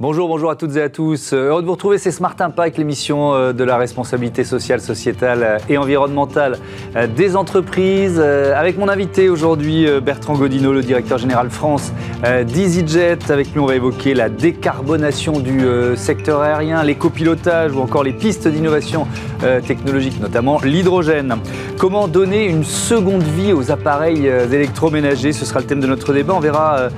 Bonjour, bonjour à toutes et à tous. Euh, heureux de vous retrouver, c'est Smart Impact, l'émission euh, de la responsabilité sociale, sociétale euh, et environnementale des entreprises. Avec mon invité aujourd'hui, Bertrand Godino, le directeur général France d'EasyJet. Avec lui, on va évoquer la décarbonation du secteur aérien, l'écopilotage ou encore les pistes d'innovation technologique, notamment l'hydrogène. Comment donner une seconde vie aux appareils électroménagers Ce sera le thème de notre débat. On verra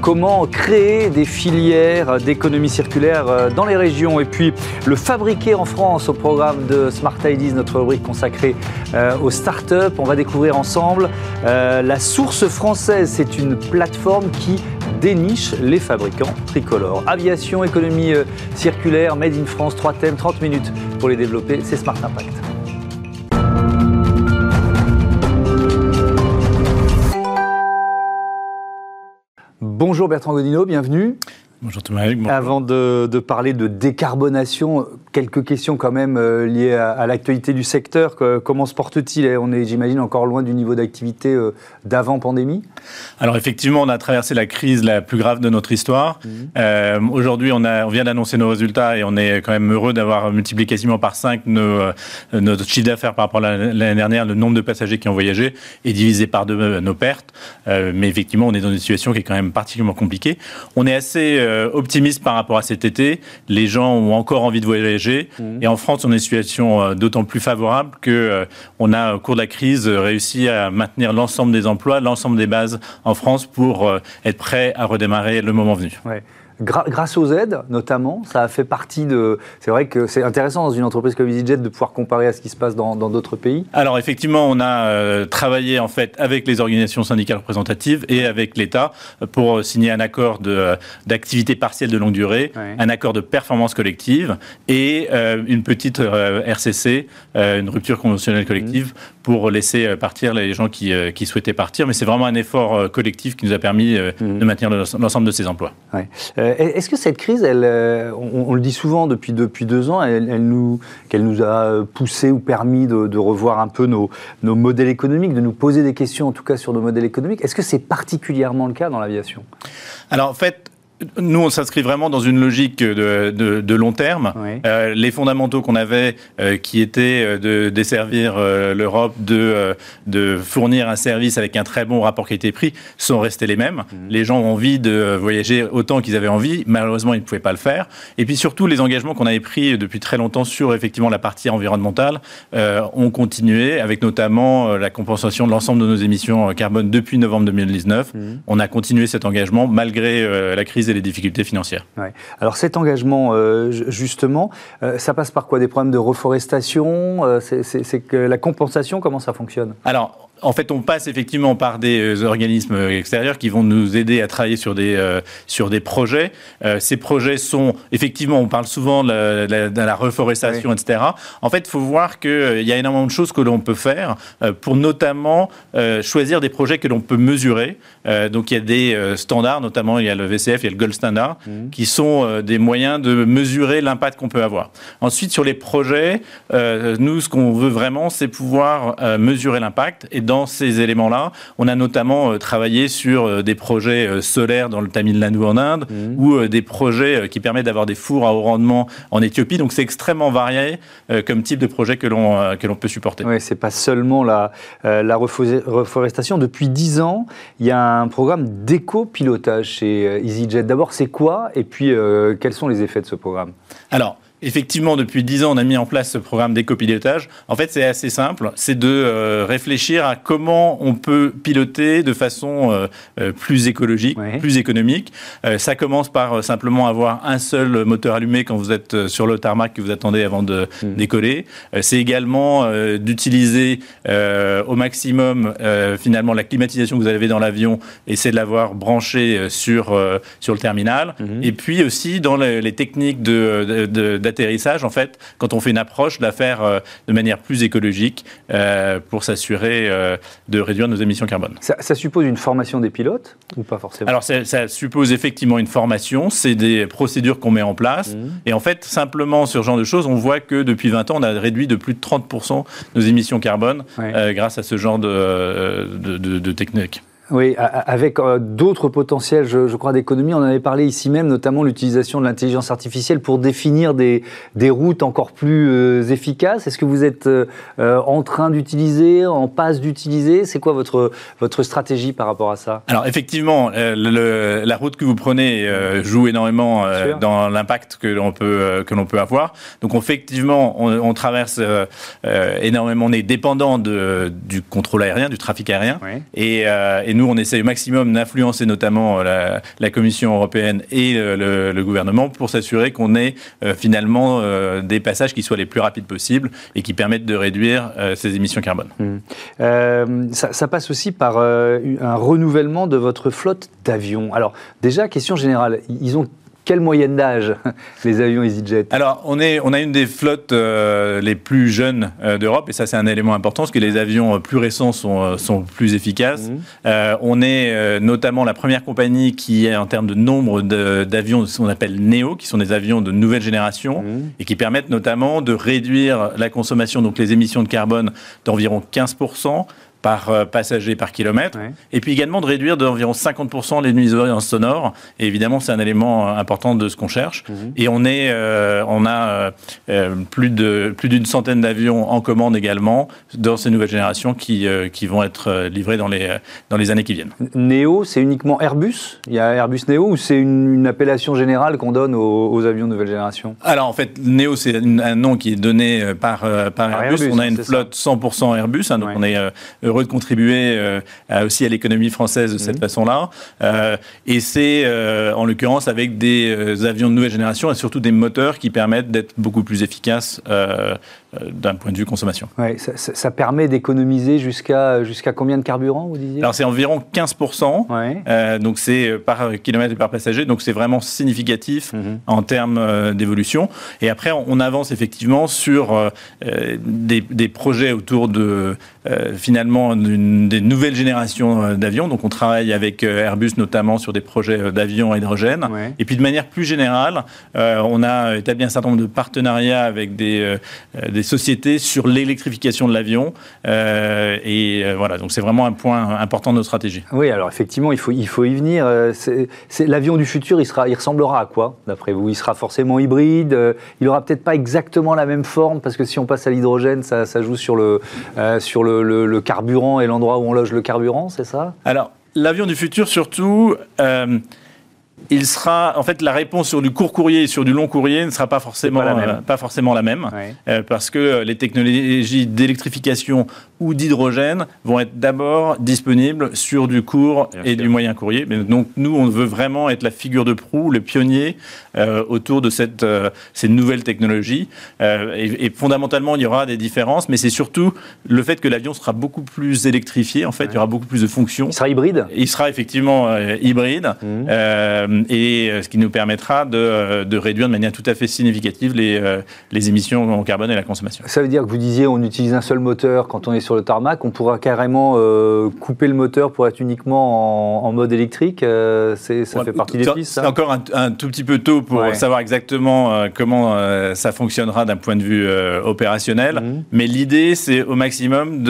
comment créer des filières d'économie économie circulaire euh, dans les régions et puis le fabriquer en France au programme de Smart Ideas, notre rubrique consacrée euh, aux startups. On va découvrir ensemble euh, la source française. C'est une plateforme qui déniche les fabricants tricolores. Aviation, économie circulaire, Made in France, trois thèmes, 30 minutes pour les développer. C'est Smart Impact. Bonjour Bertrand Godino, bienvenue. Bonjour Thomas. Avant de, parler de décarbonation, quelques questions quand même euh, liées à, l'actualité du secteur. comment se porte-t-il? On est, j'imagine, encore loin du niveau d'activité euh, d'avant pandémie? Alors effectivement, on a traversé la crise la plus grave de notre histoire. Mmh. Euh, aujourd'hui, on, on vient d'annoncer nos résultats et on est quand même heureux d'avoir multiplié quasiment par 5 notre chiffre d'affaires par rapport à l'année dernière, le nombre de passagers qui ont voyagé, et divisé par deux nos pertes. mais effectivement, on est dans une situation qui est quand même particulièrement compliquée. On est assez euh, optimiste par rapport à cet été. Les gens ont encore envie de voyager. Mmh. Et en France, on est une situation euh, d'autant plus favorable que euh, on a, au cours de la crise, réussi à maintenir l'ensemble des emplois, l'ensemble des bases en France pour être prêt à redémarrer le moment venu grâce aux aides, notamment, ça a fait partie de. C'est vrai que c'est intéressant dans une entreprise comme EasyJet de pouvoir comparer à ce qui se passe dans d'autres pays. Alors effectivement, on a euh, travaillé en fait avec les organisations syndicales représentatives et avec l'État pour signer un accord euh, d'activité partielle de longue durée, un accord de performance collective et euh, une petite RCC, une rupture conventionnelle collective, mmh. pour laisser partir les gens qui, qui souhaitaient partir. Mais c'est vraiment un effort collectif qui nous a permis mmh. de maintenir l'ensemble de ces emplois. Euh, est-ce que cette crise, elle, euh, on, le dit souvent depuis, depuis deux ans, elle, nous, qu'elle nous a poussé ou permis de, revoir un peu nos, nos, modèles économiques, de nous poser des questions en tout cas sur nos modèles économiques? Est-ce que c'est particulièrement le cas dans l'aviation? Alors en fait, nous, on s'inscrit vraiment dans une logique de, de, de long terme. Euh, les fondamentaux qu'on avait, euh, qui étaient euh, de desservir euh, l'Europe, de, de fournir un service avec un très bon rapport qualité-prix, sont restés les mêmes. Mhm. Les gens ont envie de voyager autant qu'ils avaient envie. Malheureusement, ils ne pouvaient pas le faire. Et puis surtout, les engagements qu'on avait pris depuis très longtemps sur effectivement la partie environnementale ont continué, avec notamment la compensation de l'ensemble de nos émissions carbone depuis novembre 2019. Mhm. On a continué cet engagement malgré la crise et les difficultés financières. Alors cet engagement, euh, justement, euh, ça passe par quoi? Des problèmes de reforestation? Euh, C'est que la compensation, comment ça fonctionne? Alors, en fait, on passe effectivement par des euh, organismes extérieurs qui vont nous aider à travailler sur des, euh, sur des projets. Euh, ces projets sont, effectivement, on parle souvent de la, reforestation, etc. En fait, il faut voir qu'il y a énormément de choses que l'on peut faire pour notamment choisir des projets que l'on peut mesurer. donc, il y a des standards, notamment il y a le VCF, il y a le Gold Standard, mmh. qui sont des moyens de mesurer l'impact qu'on peut avoir. Ensuite, sur les projets, nous, ce qu'on veut vraiment, c'est pouvoir mesurer l'impact et dans ces éléments-là, on a notamment euh, travaillé sur euh, des projets euh, solaires dans le Tamil Nadu en Inde mmh. ou des projets qui permettent d'avoir des fours à haut rendement en Éthiopie. Donc c'est extrêmement varié comme type de projet que l'on que l'on peut supporter. Oui, c'est pas seulement la, la reforestation. Depuis 10 ans, il y a un programme d'éco-pilotage chez EasyJet. D'abord, c'est quoi? Et puis, quels sont les effets de ce programme? Alors, Effectivement, depuis dix ans, on a mis en place ce programme d'éco-pilotage. En fait, c'est assez simple. C'est de euh, réfléchir à comment on peut piloter de façon euh, euh, plus écologique, plus économique. ça commence par simplement avoir un seul moteur allumé quand vous êtes sur le tarmac que vous attendez avant de hmm. décoller. c'est également d'utiliser au maximum finalement la climatisation que vous avez dans l'avion et c'est de l'avoir branché sur sur le terminal. Hmm. Et puis aussi dans les, techniques de, de atterrissage, en fait, quand on fait une approche, de la faire euh, de manière plus écologique euh, pour s'assurer euh, de réduire nos émissions carbone. Ça, suppose une formation des pilotes ou pas forcément? Alors, ça, suppose effectivement une formation, c'est des procédures qu'on met en place. Mmh. Et en fait, simplement sur ce genre de choses, on voit que depuis 20 ans, on a réduit de plus de 30% nos émissions carbone grâce à ce genre de, de, de technique. Oui, avec d'autres potentiels, je, crois, d'économie. On en avait parlé ici même, notamment l'utilisation de l'intelligence artificielle pour définir des, des routes encore plus efficaces. Est-ce que vous êtes en train d'utiliser, en passe d'utiliser? C'est quoi votre, votre stratégie par rapport à ça? Alors, effectivement, la route que vous prenez joue énormément dans l'impact que l'on peut, que l'on peut avoir. Donc, effectivement, on, traverse énormément, on est dépendant de, du contrôle aérien, du trafic aérien. Et, et, nous, on essaie au maximum d'influencer notamment la, la, Commission européenne et le, gouvernement pour s'assurer qu'on ait finalement des passages qui soient les plus rapides possibles et qui permettent de réduire ces émissions carbone. Mmh. Ça, ça, passe aussi par un renouvellement de votre flotte d'avions. Alors déjà, question générale, ils ont quelle moyenne d'âge, les avions EasyJet? Alors, on, est, on a une des flottes euh, les plus jeunes euh, d'Europe, et ça, c'est un élément important, parce que les avions euh, plus récents sont, sont plus efficaces. Mmh. on est notamment la première compagnie qui est, en termes de nombre d'avions, ce qu'on appelle NEO, qui sont des avions de nouvelle génération, mmh. et qui permettent notamment de réduire la consommation, donc les émissions de carbone, d'environ 15% par euh, passager par kilomètre, et puis également de réduire d'environ 50% les nuisances sonores. Et évidemment, c'est un élément euh, important de ce qu'on cherche. Mhm. Et on est, euh, on a plus de plus d'une centaine d'avions en commande également dans ces nouvelles générations qui, qui vont être livrés dans les dans les années qui viennent. Néo, c'est uniquement Airbus? Il y a Airbus Néo ou c'est une, appellation générale qu'on donne aux, avions de nouvelle génération? Alors en fait, Néo, c'est un nom qui est donné par par, Airbus. On a une flotte 100% Airbus, hein, donc on est de contribuer euh, aussi à l'économie française de cette mmh. façon-là. Euh, et c'est euh, en l'occurrence avec des avions de nouvelle génération et surtout des moteurs qui permettent d'être beaucoup plus efficaces d'un point de vue consommation. Ouais, ça, permet d'économiser jusqu'à jusqu'à combien de carburant, vous disiez? Alors c'est environ 15%, donc c'est par kilomètre et par passager, donc c'est vraiment significatif mmh. en termes d'évolution. Et après, on avance effectivement sur des, des, projets autour de finalement des nouvelles générations euh, d'avions. Donc on travaille avec euh, Airbus notamment sur des projets euh, d'avions à hydrogène. Et puis de manière plus générale, on a établi un certain nombre de partenariats avec des, des sociétés sur l'électrification de l'avion. et voilà, donc c'est vraiment un point important de notre stratégie. Oui, alors effectivement, il faut, il faut y venir. C'est, l'avion du futur, il, sera, il ressemblera à quoi, d'après vous? Il sera forcément hybride Il aura peut-être pas exactement la même forme, parce que si on passe à l'hydrogène, ça, ça joue sur le, sur le, le carburant et l'endroit où on loge le carburant, c'est ça? Alors, l'avion du futur, surtout, euh, il sera, en fait, la réponse sur du court courrier et sur du long courrier ne sera pas forcément, pas, la même, euh, pas forcément la même euh, parce que les technologies d'électrification ou d'hydrogène vont être d'abord disponibles sur du court et du moyen courrier. Mais donc, nous, on veut vraiment être la figure de proue, le pionnier euh, autour de cette, ces nouvelles technologies. Et, et, fondamentalement, il y aura des différences, mais c'est surtout le fait que l'avion sera beaucoup plus électrifié. En fait, il y aura beaucoup plus de fonctions. Il sera hybride? Il sera effectivement hybride. Mmh. Euh, et euh, ce qui nous permettra euh, de, réduire de manière tout à fait significative les, les émissions en carbone et la consommation. Ça veut dire que vous disiez on utilise un seul moteur quand on est sur le tarmac, on pourra carrément couper le moteur pour être uniquement en, mode électrique Ça fait partie des pistes C'est encore un, tout petit peu tôt pour savoir exactement comment ça fonctionnera d'un point de vue opérationnel, mhm. mais l'idée c'est au maximum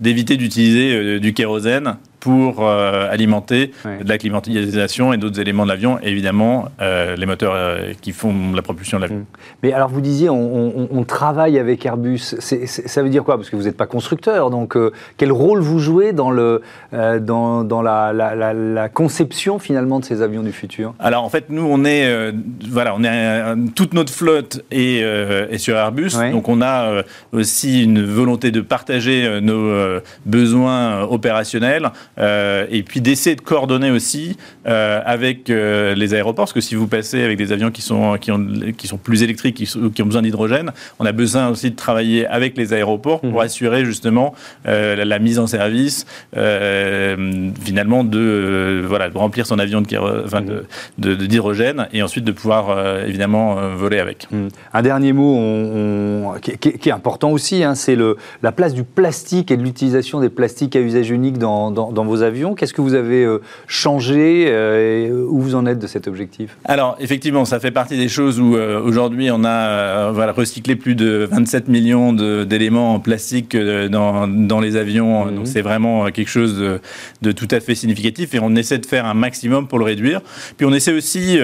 d'éviter d'utiliser du kérosène pour euh, alimenter de la climatisation et d'autres éléments de l'avion, évidemment euh, les moteurs euh, qui font la propulsion de l'avion. Mm. Mais alors vous disiez, on, travaille avec Airbus, ça veut dire quoi? Parce que vous n'êtes pas constructeur, donc quel rôle vous jouez dans, le, dans, dans la, la, conception finalement de ces avions du futur? Alors en fait, nous, on est, voilà, on est toute notre flotte est, est sur Airbus, donc on a aussi une volonté de partager nos besoins opérationnels et puis d'essayer de coordonner aussi euh, avec euh, les aéroports, parce que si vous passez avec des avions qui sont, qui ont, qui sont plus électriques, qui, qui ont besoin d'hydrogène, on a besoin aussi de travailler avec les aéroports pour mmh. assurer justement la, mise en service, finalement, de, voilà, de remplir son avion d'hydrogène de, de, d'hydrogène et ensuite de pouvoir évidemment voler avec. Mmh. Un dernier mot on, qui, qui, est important aussi, hein, c'est la place du plastique et de l'utilisation des plastiques à usage unique dans, dans, dans vos avions. Qu'est-ce que vous avez changé et Où vous en êtes de cet objectif? Alors, effectivement, ça fait partie des choses où aujourd'hui on a voilà, recyclé plus de 27 millions d'éléments en plastique dans, dans les avions. Mhm. Donc c'est vraiment quelque chose de, de, tout à fait significatif et on essaie de faire un maximum pour le réduire. Puis on essaie aussi,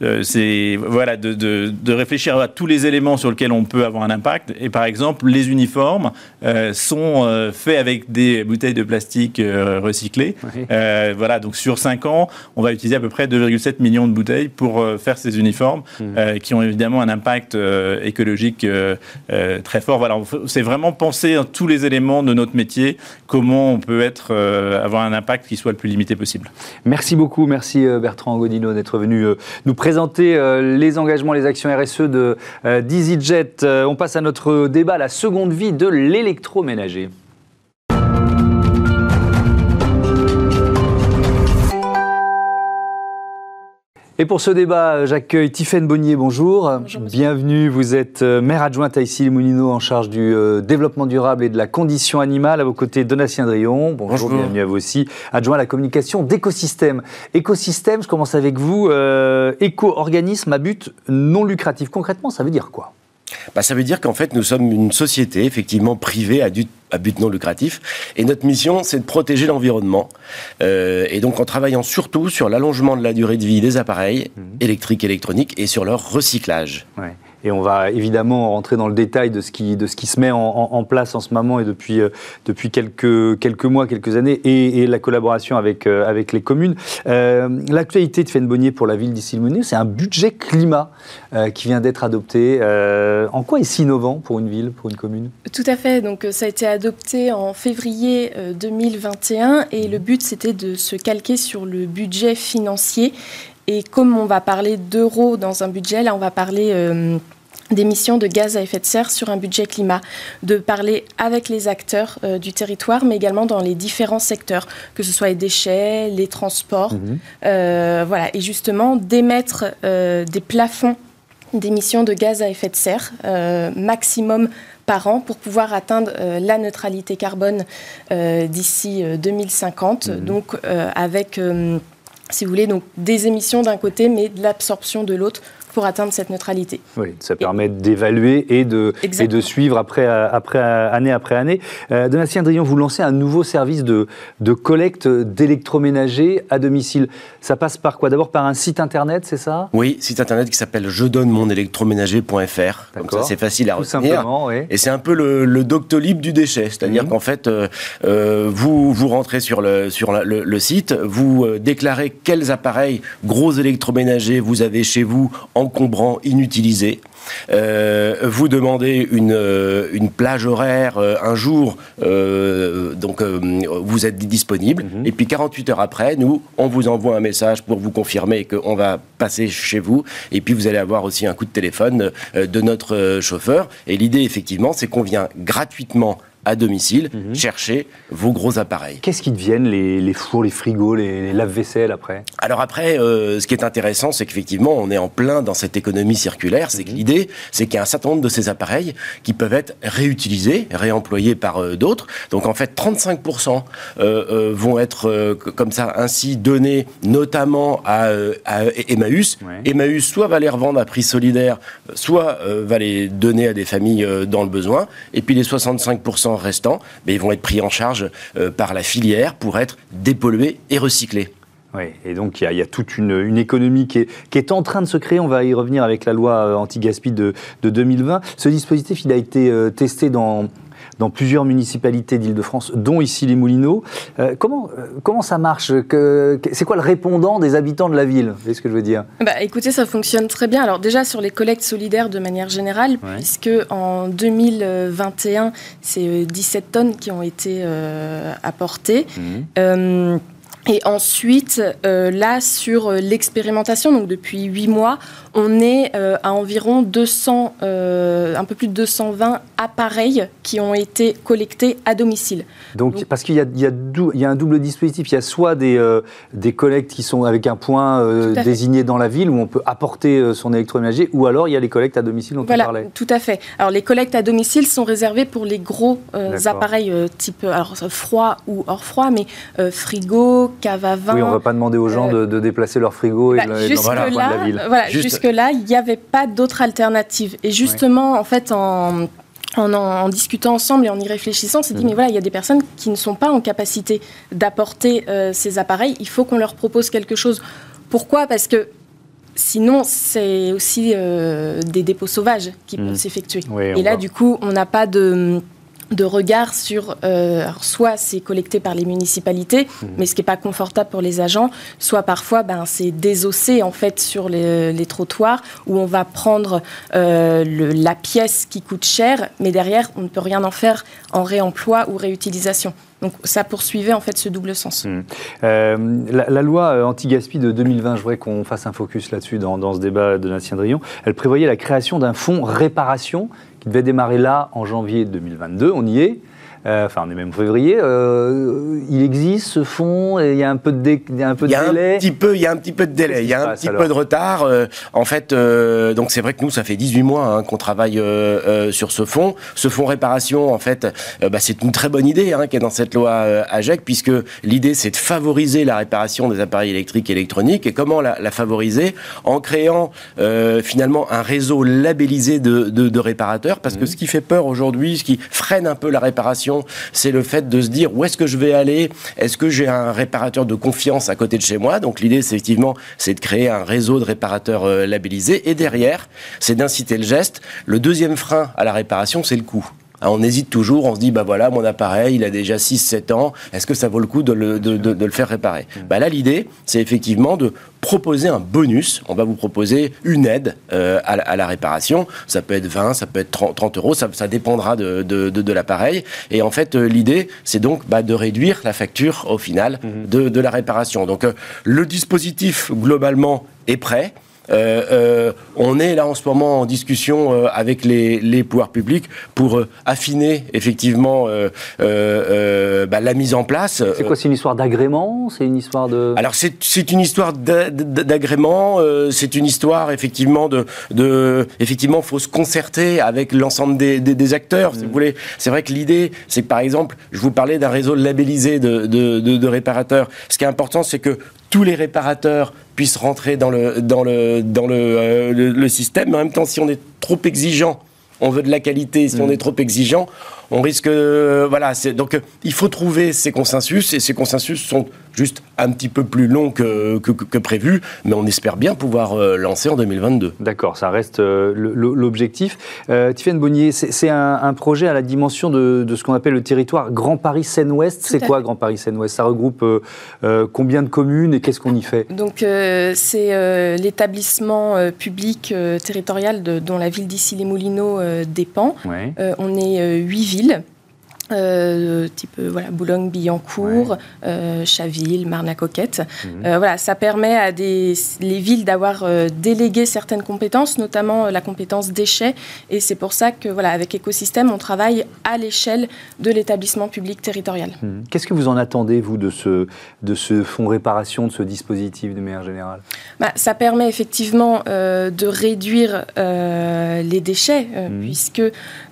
voilà, de, de, de réfléchir à tous les éléments sur lesquels on peut avoir un impact. Et par exemple, les uniformes euh, sont euh, faits avec des bouteilles de plastique euh, voilà, donc sur 5 ans, on va utiliser à peu près 2,7 millions de bouteilles pour faire ces uniformes mmh. qui ont évidemment un impact écologique très fort. Voilà, c'est vraiment penser à tous les éléments de notre métier, comment on peut être, avoir un impact qui soit le plus limité possible. Merci beaucoup, merci Bertrand Godino d'être venu nous présenter les engagements, les actions RSE de d'EasyJet. On passe à notre débat, la seconde vie de l'électroménager. Et pour ce débat, j'accueille Tiffaine Bonnier, bonjour. Bienvenue, vous êtes euh, maire adjointe à Issy-les-Moulineaux en charge du euh, développement durable et de la condition animale. À vos côtés, Donatien Drion, bonjour, bienvenue à vous aussi. Adjoint à la communication d'écosystème. Écosystème, je commence avec vous. Euh, éco-organisme à but non lucratif. Concrètement, ça veut dire quoi? Bah, Ça veut dire qu'en fait, nous sommes une société, effectivement, privée à, à but non lucratif. Et notre mission, c'est de protéger l'environnement. Euh, et donc, en travaillant surtout sur l'allongement de la durée de vie des appareils mmh. électriques, électroniques et sur leur recyclage. Ouais. Et on va évidemment rentrer dans le détail de ce qui, de ce qui se met en, place en ce moment et depuis, euh, depuis quelques, quelques mois, quelques années, et, la collaboration avec, euh, avec les communes. Euh, l'actualité de Fenbonnier pour la ville le c'est un budget climat qui vient d'être adopté. en quoi est-ce innovant pour une ville, pour une commune? Tout à fait. Donc, ça a été adopté en février 2021 et le but, c'était de se calquer sur le budget financier et comme on va parler d'euros dans un budget, là, on va parler euh, d'émissions de gaz à effet de serre sur un budget climat, de parler avec les acteurs euh, du territoire, mais également dans les différents secteurs, que ce soit les déchets, les transports, mhm. euh, voilà, et justement d'émettre des plafonds d'émissions de gaz à effet de serre maximum par an pour pouvoir atteindre la neutralité carbone d'ici 2050. Mhm. Donc avec si vous voulez, donc des émissions d'un côté, mais de l'absorption de l'autre pour atteindre cette neutralité. Oui, ça permet d'évaluer et de, et de suivre après, après, année après année. Euh, Donatien Drion, vous lancez un nouveau service de, de collecte d'électroménager à domicile. Ça passe par quoi? D'abord par un site internet, c'est ça? Oui, site internet qui s'appelle je donne mon électroménager.fr. Comme ça, c'est facile à Tout Simplement, oui. Et c'est un peu le, le Doctolib du déchet. C'est-à-dire mhm. qu'en fait, euh, euh, vous, vous rentrez sur, le, sur le, le site, vous euh, déclarez quels appareils gros électroménagers vous avez chez vous en encombrant, inutilisé. Euh, vous demandez une, euh, une plage horaire euh, un jour, donc vous êtes disponible. Mhm. Et puis 48 heures après, nous, on vous envoie un message pour vous confirmer qu'on va passer chez vous. Et puis vous allez avoir aussi un coup de téléphone de notre chauffeur. Et l'idée, effectivement, c'est qu'on vient gratuitement à domicile, mhm. chercher vos gros appareils. Qu'est-ce qui deviennent les, fours, les frigos, les, lave-vaisselle après? Alors après, euh, ce qui est intéressant, c'est qu'effectivement, on est en plein dans cette économie circulaire. C'est que mhm. l'idée, c'est qu'il y a un certain nombre de ces appareils qui peuvent être réutilisés, réemployés par euh, d'autres. Donc en fait, 35% euh, vont être comme ça ainsi donnés, notamment à, Emmaüs. Emmaüs soit va les revendre à prix solidaire, soit va les donner à des familles dans le besoin. Et puis les 65% restants, mais ils vont être pris en charge euh, par la filière pour être dépollués et recyclés. Oui, et donc il y, a toute une, économie qui est, en train de se créer. On va y revenir avec la loi euh, anti-gaspi de, 2020. Ce dispositif, il a été euh, testé dans, dans plusieurs municipalités d'Île-de-France, dont ici les Moulineaux. Euh, comment, euh, comment ça marche C'est quoi le répondant des habitants de la ville? Ce que je veux dire? Bah, Écoutez, ça fonctionne très bien. Alors déjà sur les collectes solidaires de manière générale, puisque en 2021, c'est 17 euh, tonnes qui ont été apportées. Mmh. Et ensuite, euh, là, sur l'expérimentation, donc depuis 8 mois, on est euh, à environ 200, euh, un peu plus de 220 appareils qui ont été collectés à domicile. Donc, parce qu'il y, y, a un double dispositif, il y a soit des, des collectes qui sont avec un point désigné dans la ville où on peut apporter son électroménager, ou alors il y a les collectes à domicile dont voilà, on parlait. Tout à fait. Alors les collectes à domicile sont réservées pour les gros appareils type alors, froid ou hors froid, mais frigo, cave à vin. Oui, on ne va pas demander aux gens de, déplacer leur frigo et, bah, de, la ville. Voilà, jusque-là, il n'y avait pas d'autre alternative. Et justement, en fait, en, en, discutant ensemble et en y réfléchissant, on s'est dit, mhm. mais voilà, il y a des personnes qui ne sont pas en capacité d'apporter euh, ces appareils. Il faut qu'on leur propose quelque chose. Pourquoi? Parce que Sinon, c'est aussi euh, des dépôts sauvages qui peuvent mhm. s'effectuer. et là, du coup, on n'a pas de de regard sur, euh, soit c'est collecté par les municipalités, mmh. mais ce qui n'est pas confortable pour les agents, soit parfois ben, c'est désossé en fait sur les, trottoirs où on va prendre euh, la pièce qui coûte cher, mais derrière on ne peut rien en faire en réemploi ou réutilisation. Donc ça poursuivait en fait ce double sens. Mmh. Euh, la, loi anti-gaspi de 2020, je voudrais qu'on fasse un focus là-dessus dans, dans, ce débat de Nathan Drion, elle prévoyait la création d'un fonds réparation qui devait démarrer là en janvier 2022. On y est. Euh, enfin, on est même février. Euh, il existe ce fonds et il y a un peu de, un peu de délai. Un petit peu, il y a un petit peu de délai. Il y a un petit peu de retard. Euh, en fait, donc c'est vrai que nous, ça fait 18 mois hein, qu'on travaille sur ce fonds. Ce fonds réparation, en fait, bah, c'est une très bonne idée hein, qui est dans cette loi AGEC, puisque l'idée, c'est de favoriser la réparation des appareils électriques et électroniques. Et comment la, favoriser? En créant finalement un réseau labellisé de, de, réparateurs, parce que mmh. ce qui fait peur aujourd'hui, ce qui freine un peu la réparation, c'est le fait de se dire où est-ce que je vais aller? Est-ce que j'ai un réparateur de confiance à côté de chez moi? Donc l'idée, c'est effectivement, c'est de créer un réseau de réparateurs euh, labellisés. Et derrière, c'est d'inciter le geste. Le deuxième frein à la réparation, c'est le coût. Hein, on hésite toujours, on se dit, bah voilà, mon appareil, il a déjà 6-7 ans, est-ce que ça vaut le coup de le, faire réparer mmh. bah Là, l'idée, c'est effectivement de proposer un bonus. On va vous proposer une aide euh, à, la, réparation. Ça peut être 20, ça peut être 30, euros, ça, dépendra de, l'appareil. Et en fait, euh, l'idée, c'est donc bah, de réduire la facture au final mmh. de, la réparation. Donc, euh, le dispositif, globalement, est prêt. Euh, euh, on est là en ce moment en discussion euh, avec les, pouvoirs publics pour affiner effectivement bah, la mise en place. C'est quoi C'est une histoire d'agrément? C'est une histoire de Alors c'est une histoire d'agrément. c'est une histoire effectivement de, de effectivement faut se concerter avec l'ensemble des, acteurs. Si vous voulez, c'est vrai que l'idée, c'est que par exemple, je vous parlais d'un réseau labellisé de, de réparateurs. Ce qui est important, c'est que tous les réparateurs puissent rentrer dans le, dans le, dans le, euh, le, système. Mais en même temps, si on est trop exigeant, on veut de la qualité. Si on mm. est trop exigeant, on risque. Euh, voilà, donc euh, il faut trouver ces consensus et ces consensus sont juste un petit peu plus longs que, que, prévu, mais on espère bien pouvoir euh, lancer en 2022. D'accord, ça reste l'objectif. Euh, Bonnier, c'est un, projet à la dimension de, de ce qu'on appelle le territoire Grand Paris Seine-Ouest. C'est quoi Grand Paris Seine-Ouest? Ça regroupe combien de communes et qu'est-ce qu'on y fait? Donc c'est l'établissement public territorial dont la ville d'Issy-les-Moulineaux dépend. on est huit villes villes euh, type euh, voilà, Boulogne-Billancourt, euh, Chaville, Marne-la-Coquette. Mhm. voilà, ça permet à des, les villes d'avoir délégué certaines compétences, notamment la compétence déchets. Et c'est pour ça que, voilà, avec Écosystème, on travaille à l'échelle de l'établissement public territorial. Mhm. Qu'est-ce que vous en attendez, vous, de ce, de ce fonds réparation, de ce dispositif de manière générale? Bah, Ça permet effectivement de réduire les déchets, mhm. puisque,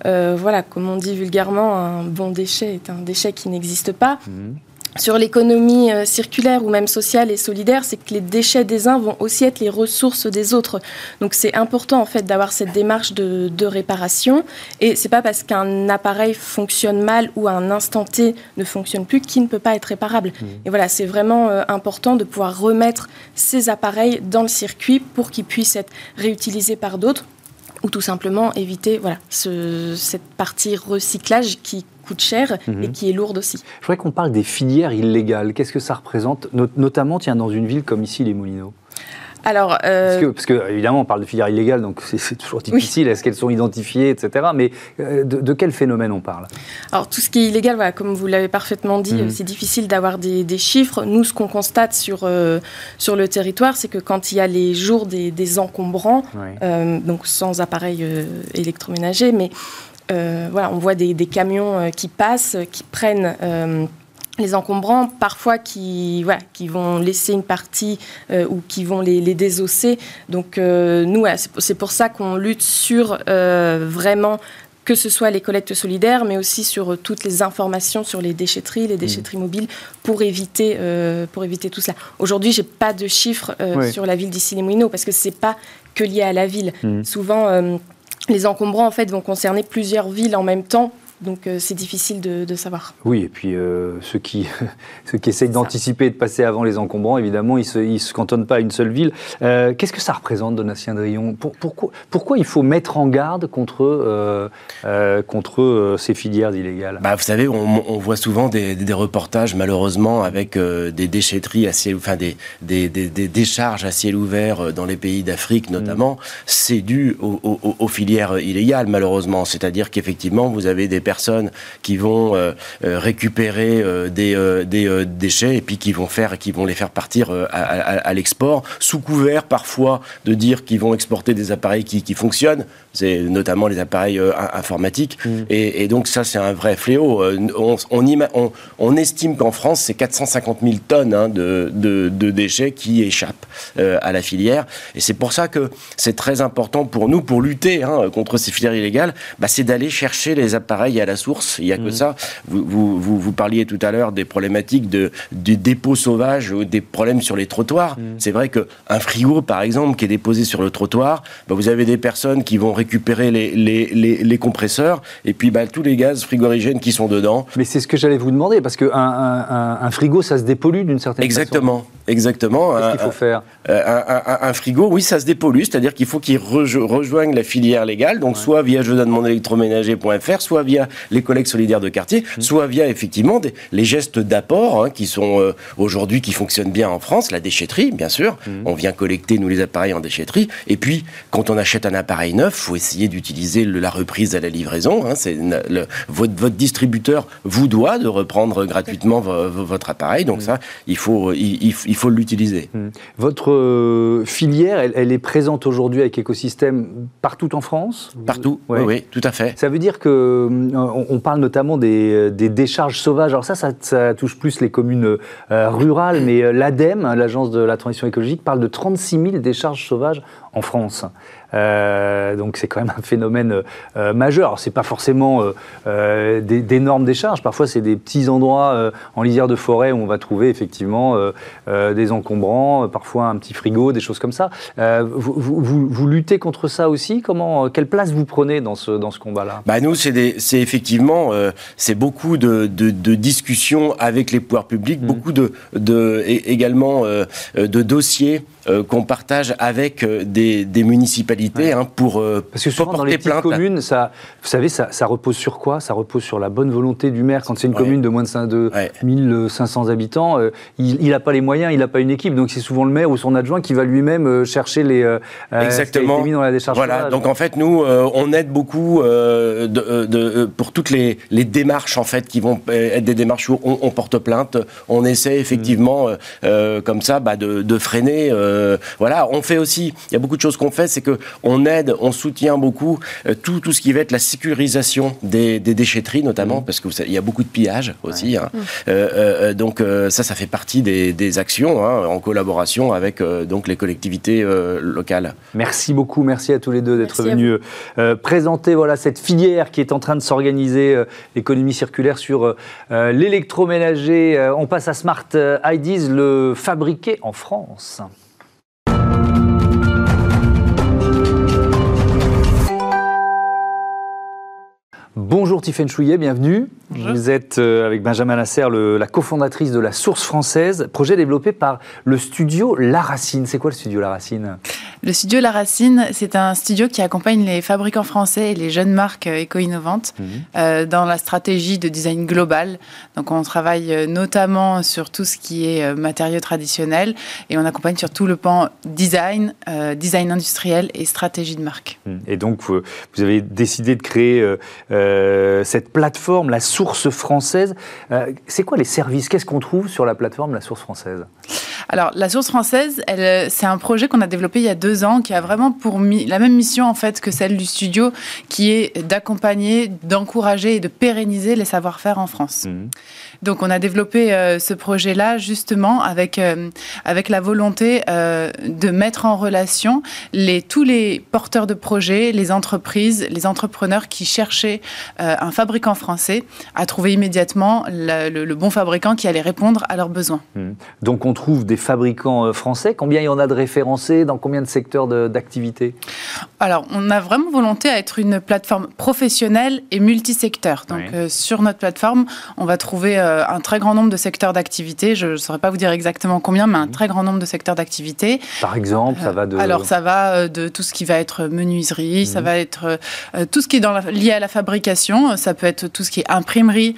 voilà, comme on dit vulgairement, un bon déchet est un déchet qui n'existe pas. Mhm. Sur l'économie euh, circulaire ou même sociale et solidaire, c'est que les déchets des uns vont aussi être les ressources des autres. Donc c'est important en fait d'avoir cette démarche de, réparation. Et c'est pas parce qu'un appareil fonctionne mal ou à un instant T ne fonctionne plus qu'il ne peut pas être réparable. Mhm. Et voilà, c'est vraiment euh, important de pouvoir remettre ces appareils dans le circuit pour qu'ils puissent être réutilisés par d'autres ou tout simplement éviter voilà, cette partie recyclage qui coûte cher et mhm. qui est lourde aussi. Je voudrais qu'on parle des filières illégales. Qu'est-ce que ça représente, notamment tiens, dans une ville comme ici, les Moulineaux Alors, parce, que, évidemment, on parle de filières illégales, donc c'est toujours difficile. Est-ce qu'elles sont identifiées, etc. Mais de, quel phénomène on parle? Alors, tout ce qui est illégal, voilà, comme vous l'avez parfaitement dit, mhm. c'est difficile d'avoir des, chiffres. Nous, ce qu'on constate sur, sur le territoire, c'est que quand il y a les jours des, encombrants, donc sans appareil électroménager, mais euh, voilà, on voit des, camions euh, qui passent, qui prennent euh, les encombrants, parfois qui, voilà, qui vont laisser une partie ou qui vont les, désosser. Donc nous, c'est pour ça qu'on lutte sur vraiment que ce soit les collectes solidaires, mais aussi sur toutes les informations sur les déchetteries, les déchetteries mmh. mobiles, pour éviter, pour éviter tout cela. Aujourd'hui, j'ai pas de chiffres sur la ville d'Issy-les-Moulineaux, parce que c'est pas que lié à la ville. Mmh. Souvent les encombrants en fait vont concerner plusieurs villes en même temps donc euh, c'est difficile de, savoir. Oui, et puis euh, ceux, qui, ceux qui essayent d'anticiper et de passer avant les encombrants, évidemment, ils ne se, se, cantonnent pas à une seule ville. Euh, qu'est-ce que ça représente, Donatien Drion pour, pourquoi, pourquoi, il faut mettre en garde contre, contre ces filières illégales? Bah, Vous savez, on, voit souvent des, des, reportages, malheureusement, avec des déchetteries à ciel, enfin des, des, des, décharges à ciel ouvert dans les pays d'Afrique notamment. Mm. C'est dû aux, aux, filières illégales, malheureusement. C'est-à-dire qu'effectivement, vous avez des personnes qui vont euh, euh, récupérer euh, des, des déchets et puis qui vont, faire, qui vont les faire partir à, l'export, sous couvert parfois de dire qu'ils vont exporter des appareils qui, qui fonctionnent, c'est notamment les appareils informatiques. Mm. Et, donc ça, c'est un vrai fléau. On, on, on, estime qu'en France, c'est 450 000 tonnes hein, de, de, de, déchets qui échappent à la filière. Et c'est pour ça que c'est très important pour nous, pour lutter hein, contre ces filières illégales, bah, c'est d'aller chercher les appareils à la source, il n'y a que mm. ça. Vous, vous, vous, parliez tout à l'heure des problématiques de, du dépôt sauvage, ou des problèmes sur les trottoirs. Mm. C'est vrai qu'un frigo, par exemple, qui est déposé sur le trottoir, bah, vous avez des personnes qui vont récupérer les, les, les, compresseurs et puis bah, tous les gaz frigorigènes qui sont dedans. Mais c'est ce que j'allais vous demander, parce qu'un un, un, frigo, ça se dépollue d'une certaine exactement, façon. Exactement. Qu'est-ce qu'il faut faire? euh, un, frigo, oui, ça se dépollue, c'est-à-dire qu'il faut qu'il rejoigne la filière légale, donc soit via je donne mon électroménager.fr, soit via les collectes solidaires de quartier, mmh. soit via effectivement des, les gestes d'apport hein, qui sont euh, aujourd'hui qui fonctionnent bien en France, la déchetterie, bien sûr. Mmh. On vient collecter nous les appareils en déchetterie, et puis quand on achète un appareil neuf, faut essayer d'utiliser la reprise à la livraison. Hein, c'est votre, votre distributeur vous doit de reprendre gratuitement votre appareil, donc mmh. ça, il faut il, faut l'utiliser. Votre euh, filière, elle, est présente aujourd'hui avec écosystème partout en France? Partout, oui, tout à fait. Ça veut dire que euh, on, parle notamment des, décharges sauvages. Alors ça, ça, touche plus les communes euh, rurales, mais l'ADEME, l'Agence de la transition écologique, parle de 36 000 décharges sauvages en France. Euh, donc c'est quand même un phénomène euh, majeur. C'est pas forcément euh, d'énormes décharges. Parfois c'est des petits endroits en lisière de forêt où on va trouver effectivement des encombrants, parfois un petit frigo, des choses comme ça. Vous, vous, vous, luttez contre ça aussi? Comment, quelle place vous prenez dans ce dans ce combat-là? Bah nous c'est effectivement c'est beaucoup de, de, discussions avec les pouvoirs publics, mmh. beaucoup de, de également de dossiers qu'on partage avec des, des municipalités Hein, pour euh, Parce que souvent dans les petites communes, ça, vous savez, ça, repose sur quoi? Ça repose sur la bonne volonté du maire. Quand c'est une commune de moins de, de 1500 habitants, euh, il n'a pas les moyens, il n'a pas une équipe, donc c'est souvent le maire ou son adjoint qui va lui-même euh, chercher les Exactement. Qui mis dans la décharge. Voilà. Donc en fait, nous, on aide beaucoup de, pour toutes les, les, démarches en fait qui vont être des démarches où on, porte plainte. On essaie effectivement, mmh. comme ça, bah, de, de, freiner. Voilà. On fait aussi. Il y a beaucoup de choses qu'on fait, c'est que on aide, on soutient beaucoup euh, tout, tout ce qui va être la sécurisation des, déchetteries, notamment, mmh. parce qu'il y a beaucoup de pillage aussi. Hein. Mmh. Euh, euh, donc ça, ça fait partie des, actions hein, en collaboration avec donc les collectivités locales. Merci beaucoup, merci à tous les deux d'être venus présenter voilà, cette filière qui est en train de s'organiser, l'économie circulaire sur l'électroménager. on passe à Smart IDs, le fabriqué en France. Bonjour Tiffaine Chouillet, bienvenue. Vous êtes euh, avec Benjamin Lasserre, la cofondatrice de la Source Française, projet développé par le studio La Racine. C'est quoi le studio La Racine? Le studio La Racine, c'est un studio qui accompagne les fabricants français et les jeunes marques euh, éco-innovantes mhm. euh, dans la stratégie de design global. Donc on travaille notamment sur tout ce qui est matériaux traditionnels et on accompagne sur tout le pan design, design industriel et stratégie de marque. Mhm. Et donc vous, avez décidé de créer cette plateforme, la source française. c'est quoi les services? Qu'est-ce qu'on trouve sur la plateforme La Source française? Alors, la source française, c'est un projet qu'on a développé il y a deux ans, qui a vraiment pour la même mission en fait que celle du studio, qui est d'accompagner, d'encourager et de pérenniser les savoir-faire en France. Mmh. Donc, on a développé euh, ce projet-là justement avec euh, avec la volonté euh, de mettre en relation les tous les porteurs de projets, les entreprises, les entrepreneurs qui cherchaient un fabricant français à trouver immédiatement le, bon fabricant qui allait répondre à leurs besoins. Mmh. Donc, on trouve des fabricants français Combien il y en a de référencés? Dans combien de secteurs d'activité? Alors, on a vraiment volonté à être une plateforme professionnelle et multisecteur. Donc, sur notre plateforme, on va trouver euh, un très grand nombre de secteurs d'activité. Je ne saurais pas vous dire exactement combien, mais un mhm. très grand nombre de secteurs d'activité. Par exemple, ça va de... Alors, ça va de tout ce qui va être menuiserie, ça mhm. va être tout ce qui est dans lié à la fabrication, ça peut être tout ce qui est imprimerie,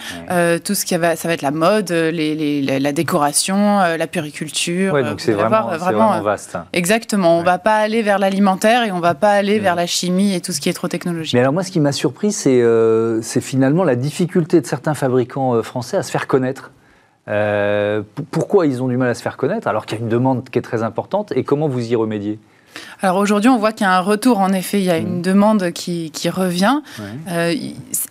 tout ce qui va, ça va être la mode, les, la décoration, la puriculture Ouais, donc c'est vraiment, vraiment, vaste. Exactement. On ne va pas aller vers l'alimentaire et on ne va pas aller vers la chimie et tout ce qui est trop technologique. Mais alors moi, ce qui m'a surpris, c'est euh, finalement la difficulté de certains fabricants euh, français à se faire connaître. Euh, pourquoi ils ont du mal à se faire connaître alors qu'il y a une demande qui est très importante et comment vous y remédiez? Alors aujourd'hui, on voit qu'il y a un retour, en effet, il y a une mmh. demande qui, revient. Euh,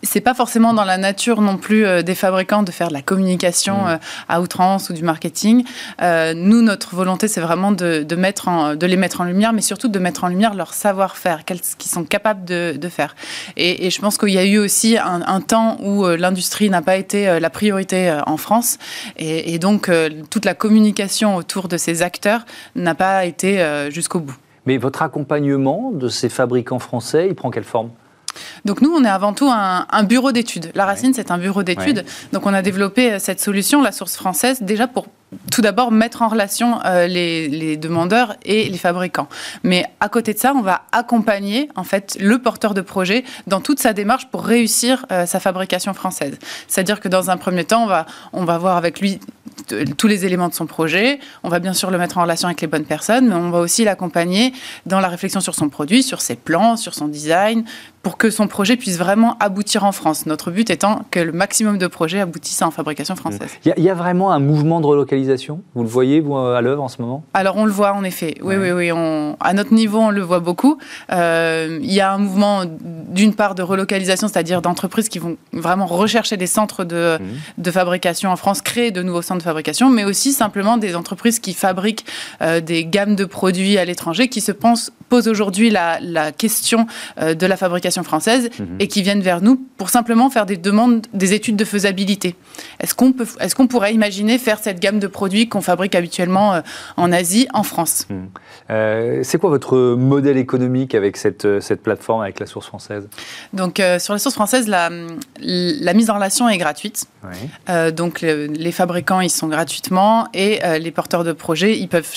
c'est pas forcément dans la nature non plus euh, des fabricants de faire de la communication mmh. euh, à outrance ou du marketing. Euh, nous, notre volonté, c'est vraiment de, mettre en, de les mettre en lumière, mais surtout de mettre en lumière leur savoir-faire, qu'est-ce qu'ils sont capables de, faire. Et, je pense qu'il y a eu aussi un, temps où l'industrie n'a pas été la priorité en France, et, et donc toute la communication autour de ces acteurs n'a pas été jusqu'au bout. Mais votre accompagnement de ces fabricants français, il prend quelle forme? Donc nous, on est avant tout un, bureau d'études. La Racine, c'est un bureau d'études. Donc on a développé euh, cette solution, la source française, déjà pour tout d'abord mettre en relation euh, les, demandeurs et les fabricants. Mais à côté de ça, on va accompagner en fait le porteur de projet dans toute sa démarche pour réussir euh, sa fabrication française. C'est-à-dire que dans un premier temps, on va, on va voir avec lui tous les éléments de son projet. On va bien sûr le mettre en relation avec les bonnes personnes, mais on va aussi l'accompagner dans la réflexion sur son produit, sur ses plans, sur son design, pour que son projet puisse vraiment aboutir en France. Notre but étant que le maximum de projets aboutissent en fabrication française. Il y, a vraiment un mouvement de relocalisation Vous le voyez, vous, à l'œuvre en ce moment? Alors, on le voit en effet. Oui, oui, oui. On, à notre niveau, on le voit beaucoup. Euh, il y a un mouvement, d'une part, de relocalisation, c'est-à-dire d'entreprises qui vont vraiment rechercher des centres de, mmh. de, fabrication en France, créer de nouveaux centres de fabrication, mais aussi simplement des entreprises qui fabriquent euh, des gammes de produits à l'étranger, qui se pensent, posent aujourd'hui la, la, question euh, de la fabrication française mhm. et qui viennent vers nous pour simplement faire des demandes, des études de faisabilité. Est-ce qu'on peut, est-ce qu'on pourrait imaginer faire cette gamme de produits qu'on fabrique habituellement euh, en Asie, en France? Mhm. euh, C'est quoi votre modèle économique avec cette, cette plateforme, avec la source française? Donc sur la source française, la, la mise en relation est gratuite. donc les fabricants, ils sont gratuitement et les porteurs de projets, ils peuvent,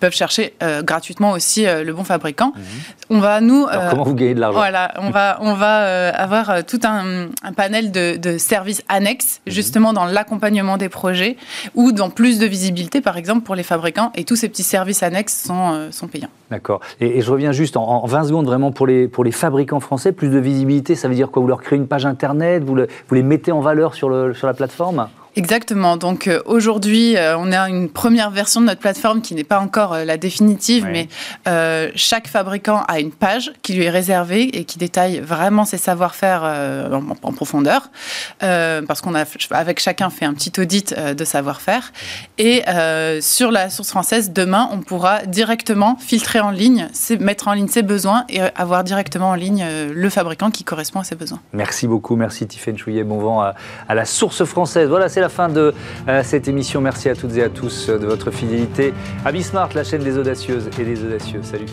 peuvent chercher gratuitement aussi le bon fabricant. On va nous... comment vous gagnez de l'argent Voilà, on va, on va euh, avoir euh, tout un, panel de, services annexes, mhm. justement dans l'accompagnement des projets ou dans plus de visibilité, par exemple, pour les fabricants. Et tous ces petits services annexes sont, euh, sont payants. D'accord. Et, je reviens juste en, 20 secondes vraiment pour les, pour les fabricants français. Plus de visibilité, ça veut dire quoi? Vous leur créez une page Internet? Vous, vous les mettez en valeur sur, le, sur la plateforme? Exactement. Donc euh, aujourd'hui, euh, on a une première version de notre plateforme qui n'est pas encore euh, la définitive, mais chaque fabricant a une page qui lui est réservée et qui détaille vraiment ses savoir-faire en, profondeur, parce qu'on a avec chacun fait un petit audit de savoir-faire. Et sur la source française, demain, on pourra directement filtrer en ligne, mettre en ligne ses besoins et avoir directement en ligne le fabricant qui correspond à ses besoins. Merci beaucoup, merci Tiffaine Chouillet. Bon vent à, à la source française. Voilà, c'est la fin de euh, cette émission. Merci à toutes et à tous euh, de votre fidélité. À Bismart, la chaîne des audacieuses et des audacieux. Salut.